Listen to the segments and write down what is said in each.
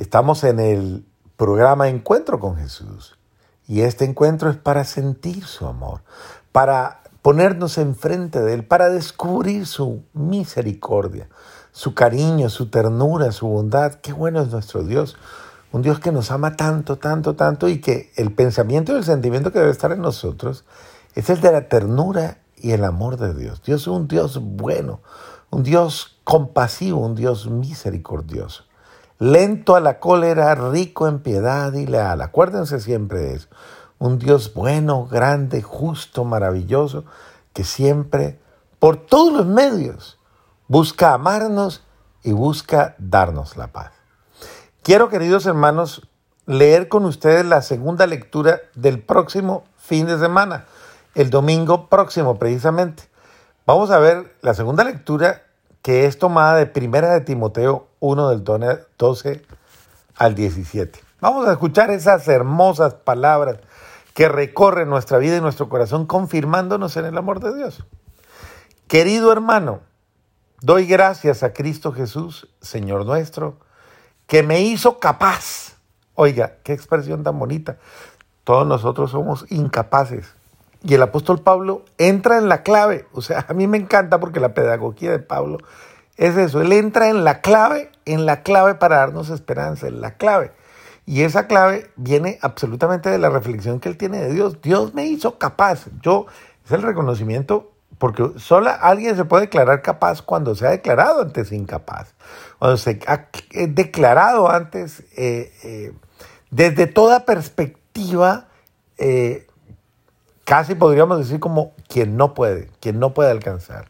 Estamos en el programa Encuentro con Jesús. Y este encuentro es para sentir su amor, para ponernos enfrente de Él, para descubrir su misericordia, su cariño, su ternura, su bondad. Qué bueno es nuestro Dios. Un Dios que nos ama tanto, tanto, tanto y que el pensamiento y el sentimiento que debe estar en nosotros es el de la ternura y el amor de Dios. Dios es un Dios bueno, un Dios compasivo, un Dios misericordioso. Lento a la cólera, rico en piedad y leal. Acuérdense siempre de eso. Un Dios bueno, grande, justo, maravilloso, que siempre, por todos los medios, busca amarnos y busca darnos la paz. Quiero, queridos hermanos, leer con ustedes la segunda lectura del próximo fin de semana, el domingo próximo precisamente. Vamos a ver la segunda lectura que es tomada de Primera de Timoteo 1 del 12 al 17. Vamos a escuchar esas hermosas palabras que recorren nuestra vida y nuestro corazón confirmándonos en el amor de Dios. Querido hermano, doy gracias a Cristo Jesús, Señor nuestro, que me hizo capaz. Oiga, qué expresión tan bonita. Todos nosotros somos incapaces. Y el apóstol Pablo entra en la clave. O sea, a mí me encanta porque la pedagogía de Pablo es eso. Él entra en la clave, en la clave para darnos esperanza, en la clave. Y esa clave viene absolutamente de la reflexión que él tiene de Dios. Dios me hizo capaz. Yo, es el reconocimiento porque solo alguien se puede declarar capaz cuando se ha declarado antes incapaz. Cuando se ha declarado antes, eh, eh, desde toda perspectiva, eh, casi podríamos decir como quien no puede, quien no puede alcanzar.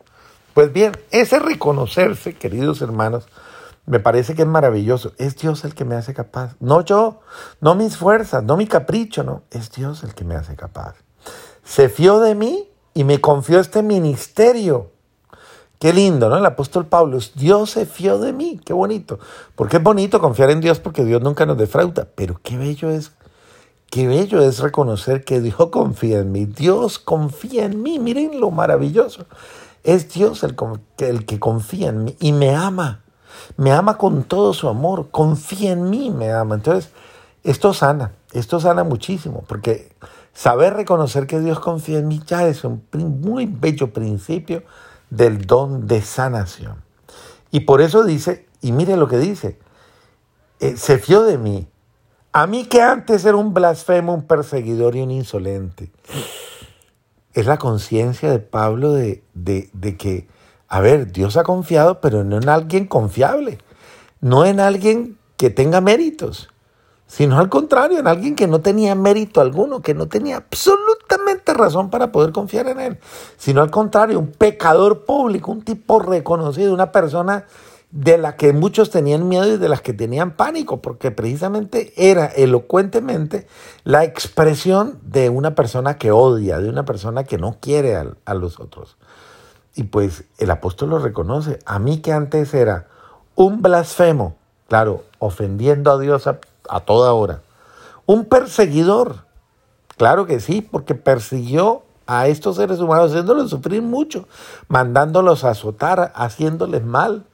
Pues bien, ese reconocerse, queridos hermanos, me parece que es maravilloso. Es Dios el que me hace capaz. No yo, no mis fuerzas, no mi capricho, no. Es Dios el que me hace capaz. Se fió de mí y me confió este ministerio. Qué lindo, ¿no? El apóstol Pablo, Dios se fió de mí, qué bonito. Porque es bonito confiar en Dios porque Dios nunca nos defrauda, pero qué bello es, qué bello es reconocer que Dios confía en mí, Dios confía en mí, miren lo maravilloso. Es Dios el, el que confía en mí y me ama, me ama con todo su amor, confía en mí, me ama. Entonces, esto sana, esto sana muchísimo, porque Saber reconocer que Dios confía en mí ya es un muy bello principio del don de sanación. Y por eso dice, y mire lo que dice, eh, se fió de mí. A mí que antes era un blasfemo, un perseguidor y un insolente. Es la conciencia de Pablo de, de que, a ver, Dios ha confiado, pero no en alguien confiable, no en alguien que tenga méritos sino al contrario, en alguien que no tenía mérito alguno, que no tenía absolutamente razón para poder confiar en él, sino al contrario, un pecador público, un tipo reconocido, una persona de la que muchos tenían miedo y de las que tenían pánico, porque precisamente era elocuentemente la expresión de una persona que odia, de una persona que no quiere a, a los otros. Y pues el apóstol lo reconoce, a mí que antes era un blasfemo, claro, ofendiendo a Dios a a toda hora. Un perseguidor, claro que sí, porque persiguió a estos seres humanos, haciéndoles sufrir mucho, mandándolos a azotar, haciéndoles mal,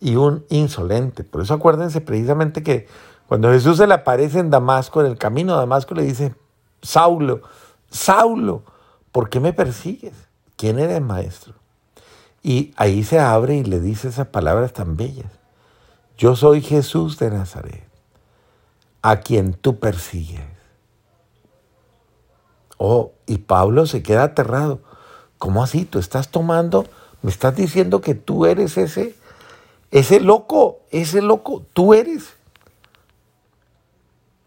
y un insolente. Por eso acuérdense precisamente que cuando Jesús se le aparece en Damasco, en el camino de Damasco, le dice, Saulo, Saulo, ¿por qué me persigues? ¿Quién eres maestro? Y ahí se abre y le dice esas palabras tan bellas. Yo soy Jesús de Nazaret a quien tú persigues. Oh, y Pablo se queda aterrado. ¿Cómo así? Tú estás tomando, me estás diciendo que tú eres ese, ese loco, ese loco, tú eres.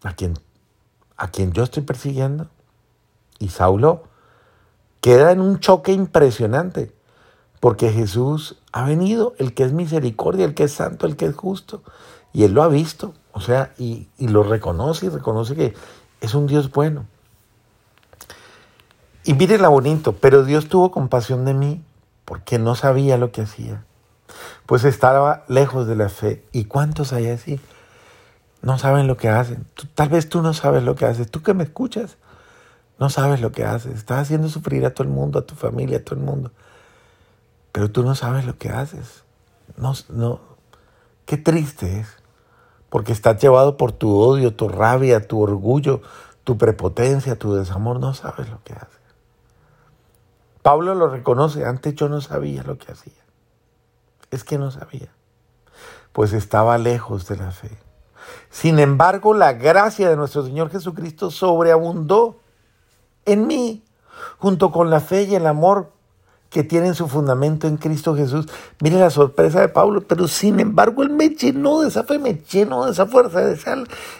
A quien, a quien yo estoy persiguiendo. Y Saulo queda en un choque impresionante, porque Jesús ha venido, el que es misericordia, el que es santo, el que es justo, y él lo ha visto. O sea, y, lo reconoce y reconoce que es un Dios bueno. Y la bonito, pero Dios tuvo compasión de mí porque no sabía lo que hacía. Pues estaba lejos de la fe. ¿Y cuántos hay así? No saben lo que hacen. tal vez tú no sabes lo que haces. Tú que me escuchas, no sabes lo que haces. Estás haciendo sufrir a todo el mundo, a tu familia, a todo el mundo. Pero tú no sabes lo que haces. No, no. Qué triste es. porque estás llevado por tu odio, tu rabia, tu orgullo, tu prepotencia, tu desamor, no sabes lo que haces. Pablo lo reconoce, antes yo no sabía lo que hacía. Es que no sabía, pues estaba lejos de la fe. Sin embargo, la gracia de nuestro Señor Jesucristo sobreabundó en mí, junto con la fe y el amor que tienen su fundamento en Cristo Jesús. Mire la sorpresa de Pablo, pero sin embargo él me llenó de esa fe, me llenó de esa fuerza, de esa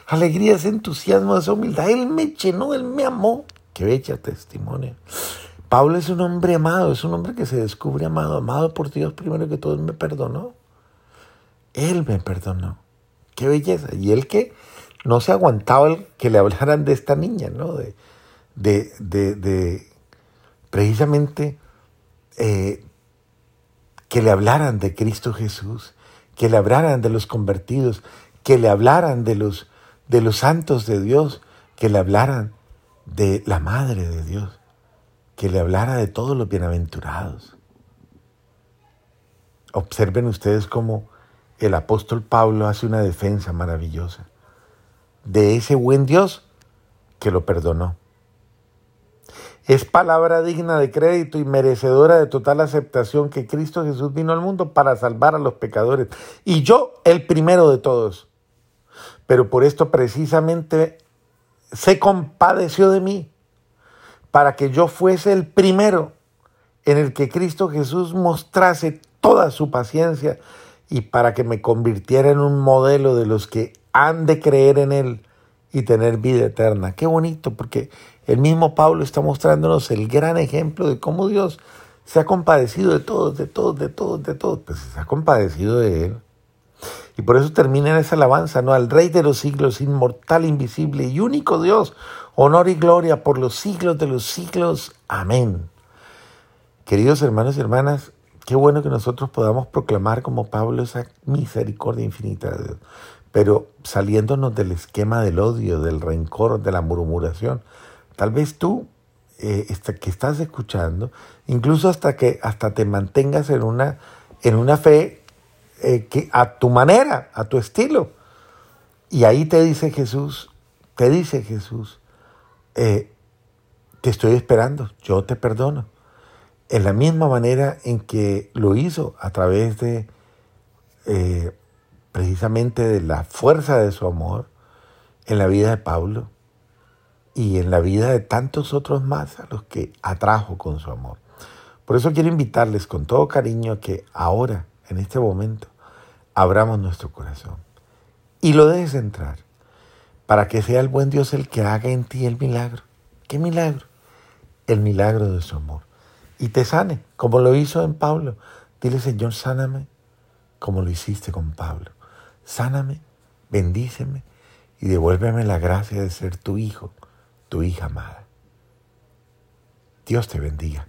alegría, ese entusiasmo, de esa humildad. Él me llenó, él me amó. Qué bella testimonio. Pablo es un hombre amado, es un hombre que se descubre amado, amado por Dios primero que todo, me perdonó. Él me perdonó. Qué belleza. Y él que no se aguantaba el que le hablaran de esta niña, ¿no? De, de, de, de precisamente eh, que le hablaran de Cristo Jesús, que le hablaran de los convertidos, que le hablaran de los, de los santos de Dios, que le hablaran de la Madre de Dios, que le hablara de todos los bienaventurados. Observen ustedes cómo el apóstol Pablo hace una defensa maravillosa de ese buen Dios que lo perdonó es palabra digna de crédito y merecedora de total aceptación que Cristo Jesús vino al mundo para salvar a los pecadores. Y yo el primero de todos. Pero por esto precisamente se compadeció de mí, para que yo fuese el primero en el que Cristo Jesús mostrase toda su paciencia y para que me convirtiera en un modelo de los que han de creer en Él y tener vida eterna. Qué bonito, porque el mismo Pablo está mostrándonos el gran ejemplo de cómo Dios se ha compadecido de todos, de todos, de todos, de todos. Pues se ha compadecido de Él. Y por eso termina en esa alabanza, ¿no? Al Rey de los siglos, inmortal, invisible y único Dios, honor y gloria por los siglos de los siglos. Amén. Queridos hermanos y hermanas, qué bueno que nosotros podamos proclamar como Pablo esa misericordia infinita de Dios pero saliéndonos del esquema del odio, del rencor, de la murmuración. Tal vez tú, eh, que estás escuchando, incluso hasta que hasta te mantengas en una, en una fe eh, que a tu manera, a tu estilo. Y ahí te dice Jesús, te dice Jesús, eh, te estoy esperando, yo te perdono. En la misma manera en que lo hizo a través de precisamente de la fuerza de su amor en la vida de Pablo y en la vida de tantos otros más a los que atrajo con su amor. Por eso quiero invitarles con todo cariño a que ahora, en este momento, abramos nuestro corazón y lo dejes entrar para que sea el buen Dios el que haga en ti el milagro. ¿Qué milagro? El milagro de su amor. Y te sane, como lo hizo en Pablo. Dile, Señor, sáname, como lo hiciste con Pablo sáname, bendíceme y devuélveme la gracia de ser tu hijo, tu hija amada. Dios te bendiga.